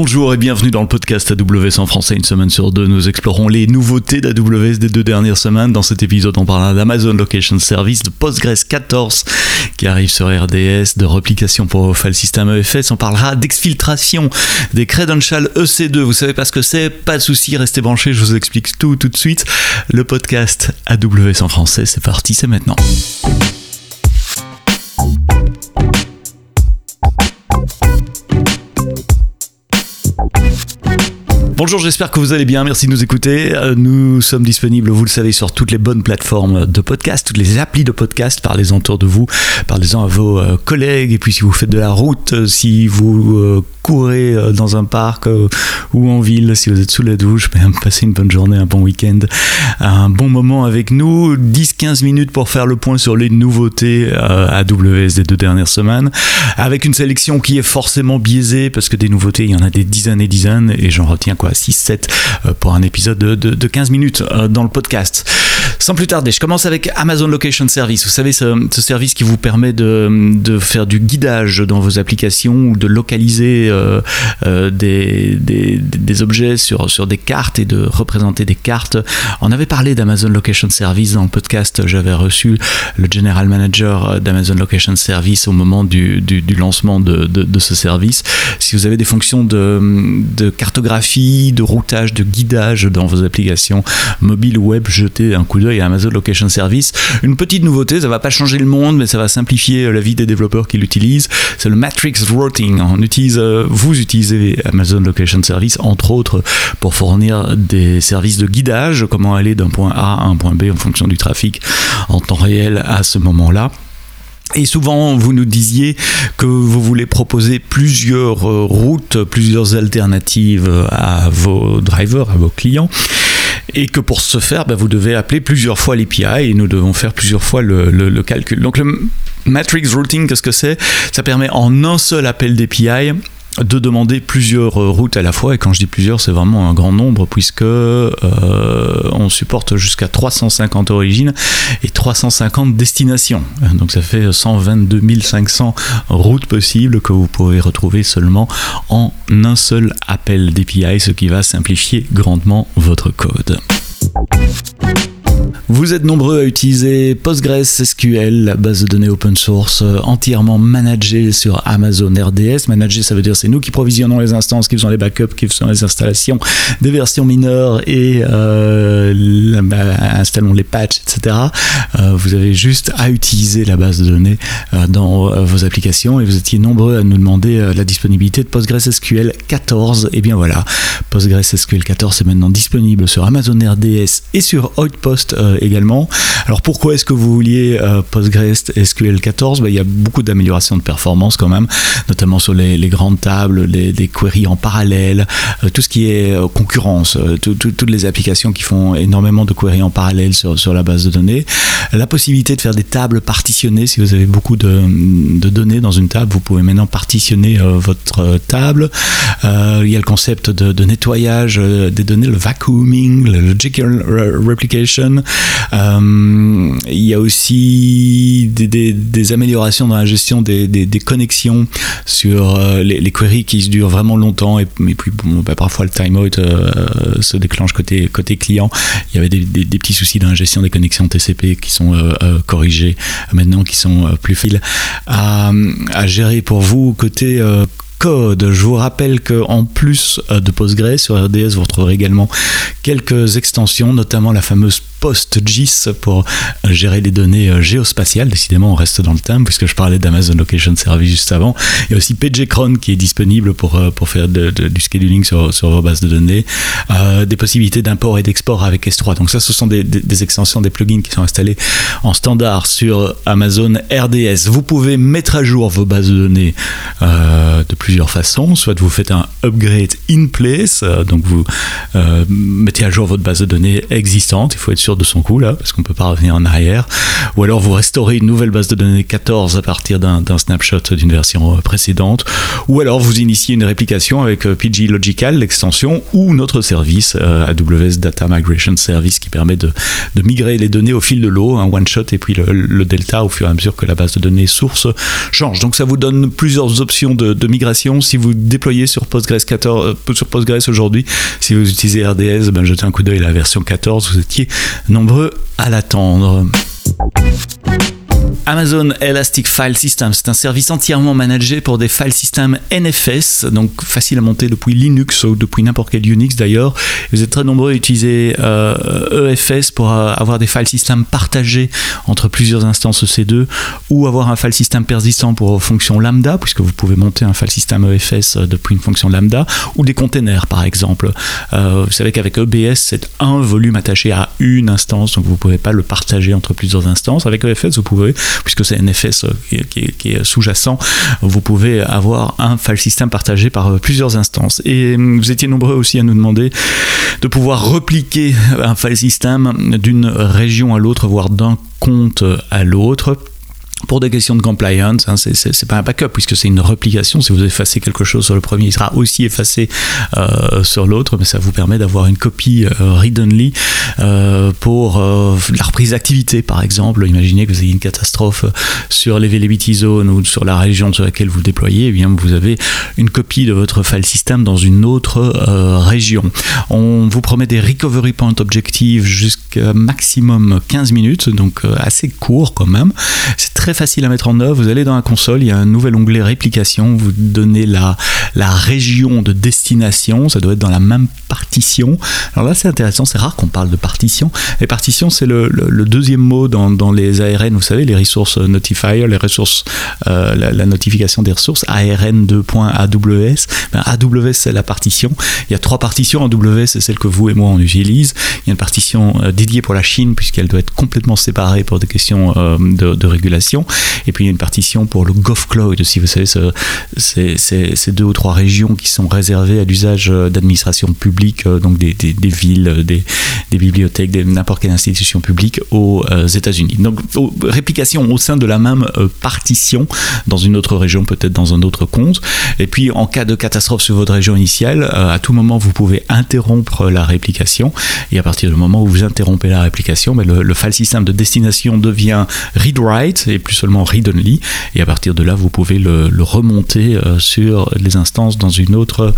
Bonjour et bienvenue dans le podcast AWS en français. Une semaine sur deux, nous explorons les nouveautés d'AWS des deux dernières semaines. Dans cet épisode, on parlera d'Amazon Location Service, de Postgres 14 qui arrive sur RDS, de replication pour file system EFS. On parlera d'exfiltration des credentials EC2. Vous savez pas ce que c'est? Pas de souci, restez branchés, je vous explique tout tout de suite. Le podcast AWS en français, c'est parti, c'est maintenant. Bonjour, j'espère que vous allez bien. Merci de nous écouter. Euh, nous sommes disponibles, vous le savez, sur toutes les bonnes plateformes de podcast, toutes les applis de podcast. Parlez-en autour de vous, parlez-en à vos euh, collègues. Et puis, si vous faites de la route, euh, si vous courez dans un parc ou en ville, si vous êtes sous la douche, ben, passez une bonne journée, un bon week-end, un bon moment avec nous. 10-15 minutes pour faire le point sur les nouveautés AWS des deux dernières semaines, avec une sélection qui est forcément biaisée parce que des nouveautés, il y en a des dizaines et dizaines, et j'en retiens quoi 6-7 euh, pour un épisode de, 15 minutes euh, dans le podcast. Sans plus tarder, je commence avec Amazon Location Service. Vous savez, ce, service qui vous permet de, faire du guidage dans vos applications ou de localiser euh, des, des, objets sur, des cartes et de représenter des cartes. On avait parlé d'Amazon Location Service dans le podcast. J'avais reçu le General Manager d'Amazon Location Service au moment du, lancement de, ce service. Si vous avez des fonctions de, de cartographie, de routage, de guidage dans vos applications mobiles ou web, jetez un coup d'œil à Amazon Location Service. Une petite nouveauté, ça va pas changer le monde, mais ça va simplifier la vie des développeurs qui l'utilisent. C'est le Matrix Routing. On utilise, euh, vous utilisez Amazon Location Service entre autres pour fournir des services de guidage, comment aller d'un point A à un point B en fonction du trafic en temps réel à ce moment-là. Et souvent, vous nous disiez que vous voulez proposer plusieurs euh, routes, plusieurs alternatives à vos drivers, à vos clients. Et que pour ce faire, bah, vous devez appeler plusieurs fois l'API et nous devons faire plusieurs fois le, le calcul. Donc le Matrix Routing, qu'est-ce que c'est? Ça permet en un seul appel d'API de demander plusieurs euh, routes à la fois. Et quand je dis plusieurs, c'est vraiment un grand nombre puisque euh, on supporte jusqu'à 350 origines et 350 destinations. Donc ça fait 122 500 routes possibles que vous pouvez retrouver seulement en un seul appel d'API, ce qui va simplifier grandement votre code. Vous êtes nombreux à utiliser PostgreSQL, la base de données open source euh, entièrement managée sur Amazon RDS. Manager, ça veut dire c'est nous qui provisionnons les instances, qui faisons les backups, qui faisons les installations des versions mineures et euh, bah, installons les patchs, etc. Euh, vous avez juste à utiliser la base de données dans vos applications et vous étiez nombreux à nous demander la disponibilité de PostgreSQL 14. Et bien voilà, PostgreSQL 14 est maintenant disponible sur Amazon RDS et sur Outpost également. Alors pourquoi est-ce que vous vouliez euh, PostgreSQL 14 ben, Il y a beaucoup d'améliorations de performance quand même, notamment sur les, grandes tables, les, queries en parallèle, euh, tout ce qui est euh, concurrence, toutes les applications qui font énormément de queries en parallèle sur, sur la base de données. La possibilité de faire des tables partitionnées, si vous avez beaucoup de, données dans une table, vous pouvez maintenant partitionner votre table. il y a le concept de, nettoyage des données, le vacuuming, le logical replication, euh, il y a aussi des, améliorations dans la gestion des, connexions sur euh, les, queries qui se durent vraiment longtemps et, puis bah, parfois le timeout euh, se déclenche côté, client. Il y avait des, petits soucis dans la gestion des connexions TCP qui sont corrigés maintenant, qui sont plus faciles à, à, gérer pour vous côté code. Je vous rappelle qu'en plus de Postgres sur RDS, vous retrouverez également quelques extensions, notamment la fameuse PostGIS pour gérer les données euh, géospatiales. Décidément, on reste dans le thème puisque je parlais d'Amazon Location Service juste avant. Il y a aussi pgcron qui est disponible pour, euh, faire du scheduling sur, vos bases de données. Euh, des possibilités d'import et d'export avec S3. Donc ça, ce sont des, extensions, des plugins qui sont installés en standard sur Amazon RDS. Vous pouvez mettre à jour vos bases de données de plusieurs façons. Soit vous faites un upgrade in place, donc vous mettez à jour votre base de données existante. Il faut être sûr de son coup là, parce qu'on peut pas revenir en arrière. Ou alors vous restaurez une nouvelle base de données 14 à partir d'un snapshot d'une version euh, précédente. Ou alors vous initiez une réplication avec euh, PG Logical, l'extension, ou notre service euh, AWS Data Migration Service qui permet de, migrer les données au fil de l'eau, un one shot et puis le, delta au fur et à mesure que la base de données source change. Donc ça vous donne plusieurs options de, migration Si vous déployez sur Postgres 14, sur Postgres aujourd'hui, si vous utilisez RDS, ben jetez un coup d'œil à la version 14. Vous étiez nombreux à l'attendre. Amazon Elastic File System, c'est un service entièrement managé pour des file systems NFS, donc facile à monter depuis Linux ou depuis n'importe quel Unix d'ailleurs. Vous êtes très nombreux à utiliser EFS euh, e pour euh, avoir des file systems partagés entre plusieurs instances EC2 ou avoir un file system persistant pour fonction lambda, puisque vous pouvez monter un file system EFS depuis une fonction lambda, ou des containers par exemple. Euh, vous savez qu'avec EBS, c'est un volume attaché à une instance, donc vous ne pouvez pas le partager entre plusieurs instances. Avec EFS, vous pouvez puisque c'est NFS euh, qui, est, sous-jacent, vous pouvez avoir un file system partagé par euh, plusieurs instances. Et hum, vous étiez nombreux aussi à nous demander de pouvoir repliquer un file system d'une région à l'autre, voire d'un compte à l'autre pour des questions de compliance, hein, c'est pas un backup puisque c'est une replication. Si vous effacez quelque chose sur le premier, il sera aussi effacé euh, sur l'autre, mais ça vous permet d'avoir une copie euh, read-only euh, pour la reprise d'activité, par exemple. Imaginez que vous ayez une catastrophe sur l'availability zone ou sur la région sur laquelle vous déployez, eh bien vous avez une copie de votre file system dans une autre région. On vous promet des recovery point objectives jusqu'à maximum 15 minutes, donc assez court quand même. C'est très facile à mettre en œuvre. Vous allez dans la console, il y a un nouvel onglet réplication. Vous donnez la, la région de destination. Ça doit être dans la même partition. Alors là, c'est intéressant. C'est rare qu'on parle de partition. Les partitions, c'est le, deuxième mot dans, dans, les ARN. Vous savez, les resources notifier, les ressources, euh, la, notification des ressources. ARN 2.AWS. Ben, AWS, c'est la partition. Il y a trois partitions. AWS, c'est celle que vous et moi on utilise. Il y a une partition euh, dédiée pour la Chine puisqu'elle doit être complètement séparée pour des questions euh, de régulation. Et puis il y a une partition pour le GovCloud si vous savez, ces deux ou trois régions qui sont réservées à l'usage d'administration publique, euh, donc des, villes, des, bibliothèques, n'importe quelle institution publique aux euh, États-Unis. Donc réplication au sein de la même euh, partition dans une autre région, peut-être dans un autre compte. Et puis en cas de catastrophe sur votre région initiale, à tout moment vous pouvez interrompre la réplication. Et à partir du moment où vous interrompez la réplication, mais ben, le, file system de destination devient read-write seulement read-only, et à partir de là, vous pouvez le, remonter euh, sur les instances dans une autre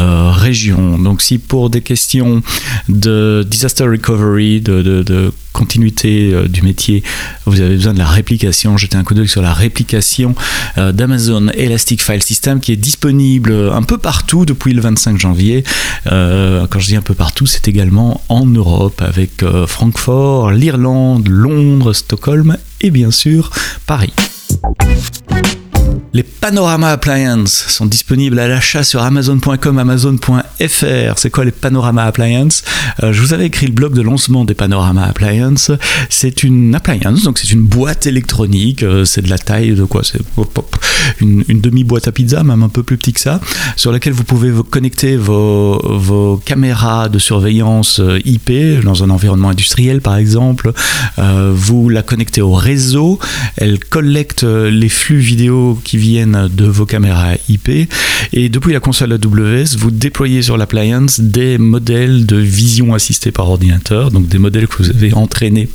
euh, région. Donc si pour des questions de disaster recovery, de, continuité euh, du métier, vous avez besoin de la réplication, jetez un coup d'œil sur la réplication d'Amazon Elastic File System qui est disponible un peu partout depuis le 25 janvier. quand je dis un peu partout, c'est également en Europe avec Francfort, l'Irlande, Londres, Stockholm et bien sûr Paris. Les Panorama Appliances sont disponibles à l'achat sur Amazon.com, Amazon.fr. C'est quoi les Panorama Appliances euh, Je vous avais écrit le blog de lancement des Panorama Appliances. C'est une appliance, donc c'est une boîte électronique. Euh, c'est de la taille de quoi? C'est une, demi-boîte à pizza, même un peu plus petit que ça, sur laquelle vous pouvez connecter vos, caméras de surveillance euh, IP dans un environnement industriel, par exemple. vous la connectez au réseau. Elle collecte les flux vidéo qui viennent de vos caméras IP. Et depuis la console AWS, vous déployez sur l'appliance des modèles de vision assistée par ordinateur, donc des modèles que vous avez entraînés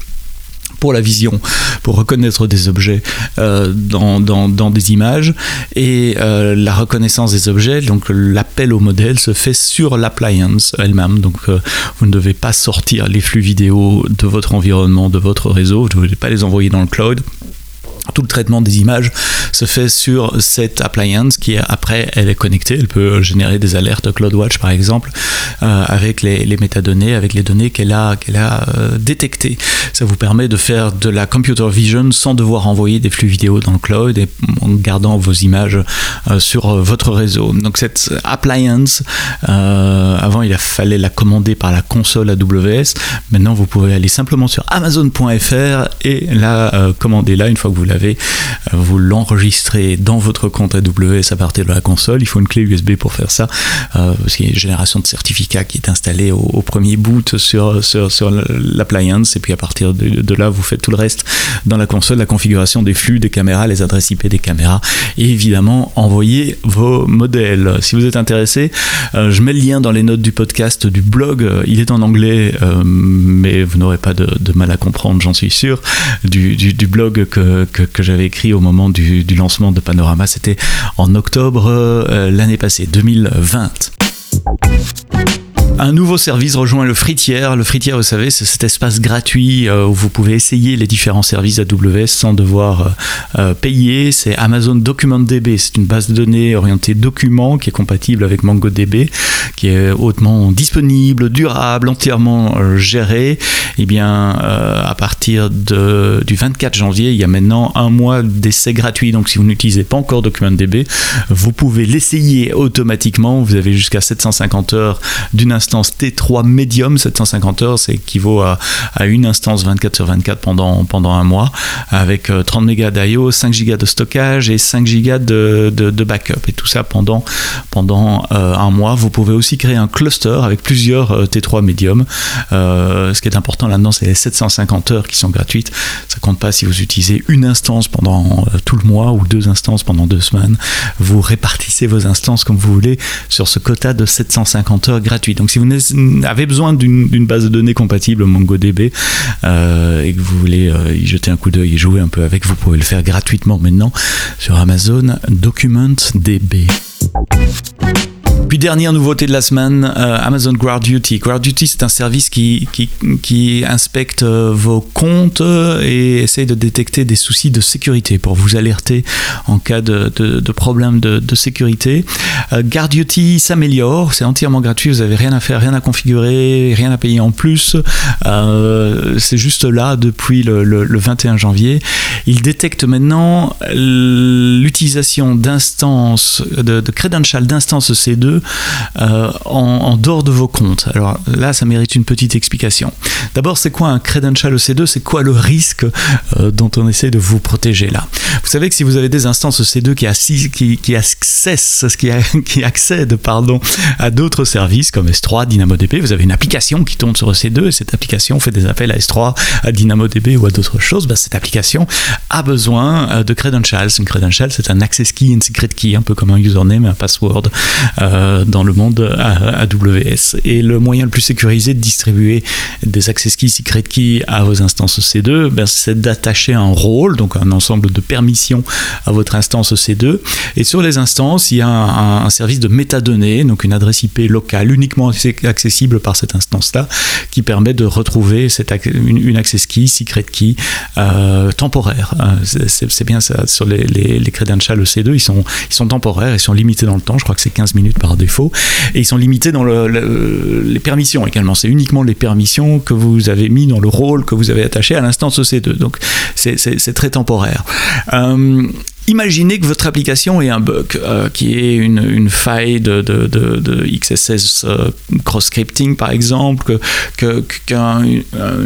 pour la vision, pour reconnaître des objets euh, dans, dans, des images. Et euh, la reconnaissance des objets, donc l'appel au modèle se fait sur l'appliance elle-même. Donc euh, vous ne devez pas sortir les flux vidéo de votre environnement, de votre réseau, vous ne devez pas les envoyer dans le cloud tout le traitement des images se fait sur cette appliance qui après elle est connectée, elle peut générer des alertes CloudWatch par exemple euh, avec les, métadonnées, avec les données qu'elle a, qu'elle a euh, détectées. Ça vous permet de faire de la computer vision sans devoir envoyer des flux vidéo dans le cloud et en gardant vos images euh, sur votre réseau. Donc cette appliance, avant il a fallait la commander par la console AWS, maintenant vous pouvez aller simplement sur amazon.fr et la commander là une fois que vous euh, vous l'enregistrez dans votre compte AWS à partir de la console. Il faut une clé USB pour faire ça, euh, parce qu'il y a une génération de certificats qui est installée au, premier boot sur, l'appliance, et puis à partir de, là, vous faites tout le reste dans la console, la configuration des flux des caméras, les adresses IP des caméras, et évidemment, envoyer vos modèles. Si vous êtes intéressé, euh, je mets le lien dans les notes du podcast, du blog. Il est en anglais, mais vous n'aurez pas de, mal à comprendre, j'en suis sûr, du, blog que j'avais écrit au moment du, du lancement de Panorama. C'était en octobre l'année passée, 2020. Un nouveau service rejoint le Fritière. Le Fritière, vous savez, c'est cet espace gratuit euh, où vous pouvez essayer les différents services AWS sans devoir euh, euh, payer. C'est Amazon Document DB. C'est une base de données orientée documents qui est compatible avec MongoDB, qui est hautement disponible, durable, entièrement géré. Et eh bien, à partir du 24 janvier, il y a maintenant un mois d'essai gratuit. Donc, si vous n'utilisez pas encore Document DB, vous pouvez l'essayer automatiquement. Vous avez jusqu'à 750 heures d'une instance T3 Medium, 750 heures, c'est équivaut à, une instance 24 sur 24 pendant, pendant un mois, avec 30 euh, mégas d'IO, 5 gigas de stockage et 5 gigas de, de, backup. Et tout ça pendant, pendant euh, un mois. Vous pouvez aussi créer un cluster avec plusieurs euh, T3 Medium. ce qui est important là-dedans, c'est les 750 heures qui sont gratuites. Ça compte pas si vous utilisez une instance pendant tout le mois ou deux instances pendant deux semaines. Vous répartissez vos instances comme vous voulez sur ce quota de 750 heures gratuit. Donc si vous avez besoin d'une base de données compatible MongoDB euh, et que vous voulez euh, y jeter un coup d'œil et jouer un peu avec, vous pouvez le faire gratuitement maintenant sur Amazon Document DB. Puis dernière nouveauté de la semaine, euh, Amazon Guard Duty. Guard Duty, c'est un service qui, qui, inspecte euh, vos comptes et essaye de détecter des soucis de sécurité pour vous alerter en cas de, de, problème de, sécurité. Euh, Guard Duty s'améliore, c'est entièrement gratuit, vous n'avez rien à faire, rien à configurer, rien à payer en plus. c'est juste là depuis le, le, le 21 janvier. Il détecte maintenant l'utilisation d'instances, de, de credentials d'instances C2 euh, en, dehors de vos comptes. Alors là, ça mérite une petite explication. D'abord, c'est quoi un credential EC2 C'est quoi le risque euh, dont on essaie de vous protéger là? Vous savez que si vous avez des instances EC2 qui, assis, qui, qui, qui, accèdent pardon, à d'autres services comme S3, DynamoDB, vous avez une application qui tourne sur EC2 et cette application fait des appels à S3, à DynamoDB ou à d'autres choses. Bah, cette application a besoin euh, de credentials. Une credential, c'est un access key, une secret key, un peu comme un username, un password. Dans le monde AWS. Et le moyen le plus sécurisé de distribuer des access keys, secret keys à vos instances C2, ben, c'est d'attacher un rôle, donc un ensemble de permissions à votre instance C2. Et sur les instances, il y a un, service de métadonnées, donc une adresse IP locale uniquement accessible par cette instance-là, qui permet de retrouver cette, une, access key, secret key euh, temporaire. Euh, c'est bien ça, sur les, les, les credentials C2, ils sont, ils sont temporaires, ils sont limités dans le temps, je crois que c'est 15 minutes par défaut. Et ils sont limités dans les permissions également. C'est uniquement les permissions que vous avez mis dans le rôle que vous avez attaché à l'instance EC2. Donc c'est très temporaire. Euh, Imaginez que votre application ait un bug, euh, qui est une, faille de, XSS euh, cross-scripting par exemple, qu'un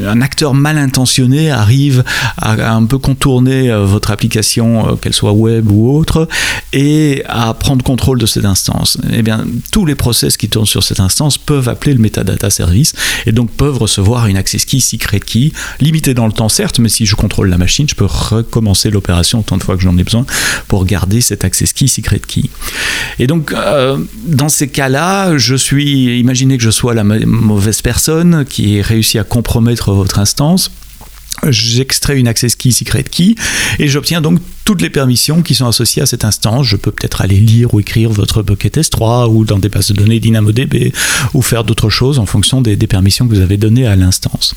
un acteur mal intentionné arrive à, un peu contourner euh, votre application, qu'elle soit web ou autre, et à prendre contrôle de cette instance. Eh bien, tous les process qui tournent sur cette instance peuvent appeler le metadata service et donc peuvent recevoir une access key, secret key, limitée dans le temps certes, mais si je contrôle la machine, je peux recommencer l'opération autant de fois que j'en ai besoin pour garder cet access key, secret key. Et donc, euh, dans ces cas-là, je suis, imaginez que je sois la mauvaise personne qui ait réussi à compromettre votre instance j'extrais une access key secret key et j'obtiens donc toutes les permissions qui sont associées à cette instance. Je peux peut-être aller lire ou écrire votre bucket S3 ou dans des bases de données DynamoDB ou faire d'autres choses en fonction des, permissions que vous avez données à l'instance.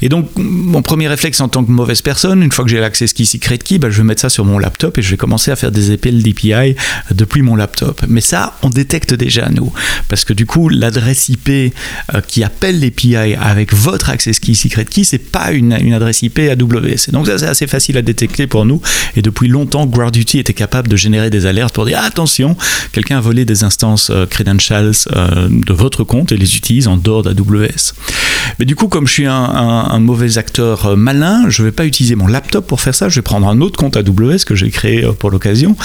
Et donc, mon premier réflexe en tant que mauvaise personne, une fois que j'ai l'access key secret key, bah, je vais mettre ça sur mon laptop et je vais commencer à faire des appels d'API depuis mon laptop. Mais ça, on détecte déjà nous. Parce que du coup, l'adresse IP euh, qui appelle l'API avec votre access key secret key, c'est pas une, une adresse IP AWS. donc ça c'est assez facile à détecter pour nous. Et depuis longtemps, GuardDuty était capable de générer des alertes pour dire attention, quelqu'un a volé des instances euh, credentials euh, de votre compte et les utilise en dehors d'AWS. Mais du coup, comme je suis un, mauvais acteur euh, malin, je ne vais pas utiliser mon laptop pour faire ça. Je vais prendre un autre compte AWS que j'ai créé pour l'occasion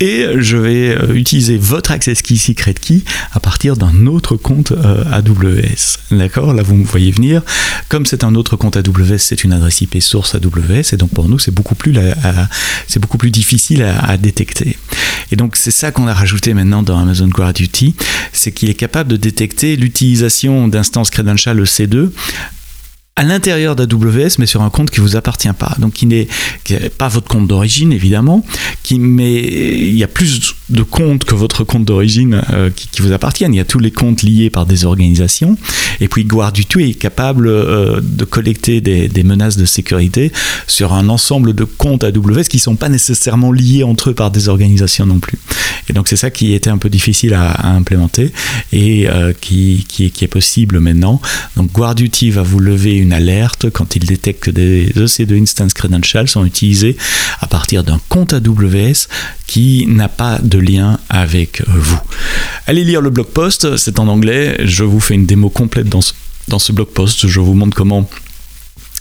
et je vais utiliser votre Access Key Secret Key à partir d'un autre compte AWS. D'accord? Là, vous me voyez venir. Comme c'est un autre compte AWS, c'est une adresse Source AWS et donc pour nous c'est beaucoup plus c'est beaucoup plus difficile à, détecter. Et donc c'est ça qu'on a rajouté maintenant dans Amazon Guard Duty, c'est qu'il est capable de détecter l'utilisation d'instances credential EC2 à l'intérieur d'AWS, mais sur un compte qui vous appartient pas. Donc, qui n'est pas votre compte d'origine, évidemment, qui, mais il y a plus de comptes que votre compte d'origine euh, qui, vous appartiennent. Il y a tous les comptes liés par des organisations. Et puis, Guardutu est capable euh, de collecter des, menaces de sécurité sur un ensemble de comptes AWS qui ne sont pas nécessairement liés entre eux par des organisations non plus. Et donc, c'est ça qui était un peu difficile à, implémenter et euh, qui, est possible maintenant. Donc, Guarduty va vous lever une alerte quand il détecte que des EC2 Instance Credentials sont utilisés à partir d'un compte AWS qui n'a pas de lien avec vous. Allez lire le blog post, c'est en anglais, je vous fais une démo complète dans ce, dans ce blog post, je vous montre comment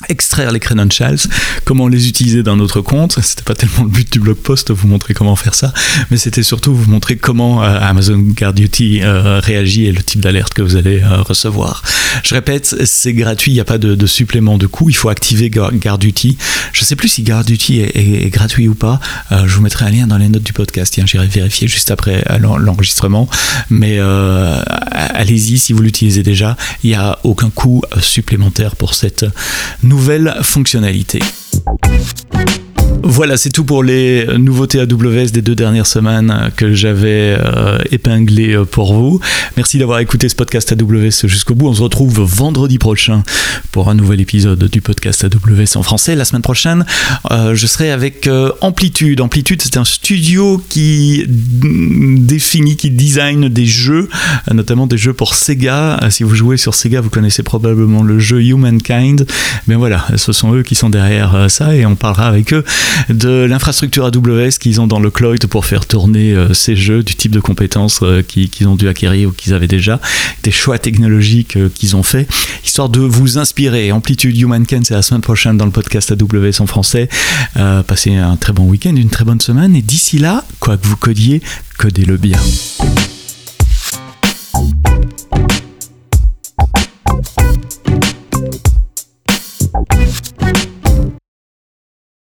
extraire les credentials, comment les utiliser dans notre compte. C'était pas tellement le but du blog post, vous montrer comment faire ça, mais c'était surtout vous montrer comment euh, Amazon Guard Duty euh, réagit et le type d'alerte que vous allez euh, recevoir. Je répète, c'est gratuit, il n'y a pas de, supplément de coût, il faut activer Guard Duty. Je sais plus si Guard Duty est, gratuit ou pas, je vous mettrai un lien dans les notes du podcast, j'irai vérifier juste après l'enregistrement, mais allez-y si vous l'utilisez déjà, il n'y a aucun coût supplémentaire pour cette nouvelle fonctionnalité. Voilà, c'est tout pour les nouveautés AWS des deux dernières semaines que j'avais euh, épinglées pour vous. Merci d'avoir écouté ce podcast AWS jusqu'au bout. On se retrouve vendredi prochain pour un nouvel épisode du podcast AWS en français. La semaine prochaine, euh, je serai avec euh, Amplitude. Amplitude, c'est un studio qui définit, qui design des jeux, notamment des jeux pour Sega. Si vous jouez sur Sega, vous connaissez probablement le jeu Humankind. Mais voilà, ce sont eux qui sont derrière ça et on parlera avec eux de l'infrastructure AWS qu'ils ont dans le cloud pour faire tourner euh, ces jeux, du type de compétences euh, qu'ils ont dû acquérir ou qu'ils avaient déjà, des choix technologiques euh, qu'ils ont fait, histoire de vous inspirer. Amplitude Humankind, c'est la semaine prochaine dans le podcast AWS en français. Passez un très bon week-end, une très bonne semaine, et d'ici là, quoi que vous codiez, codez-le bien.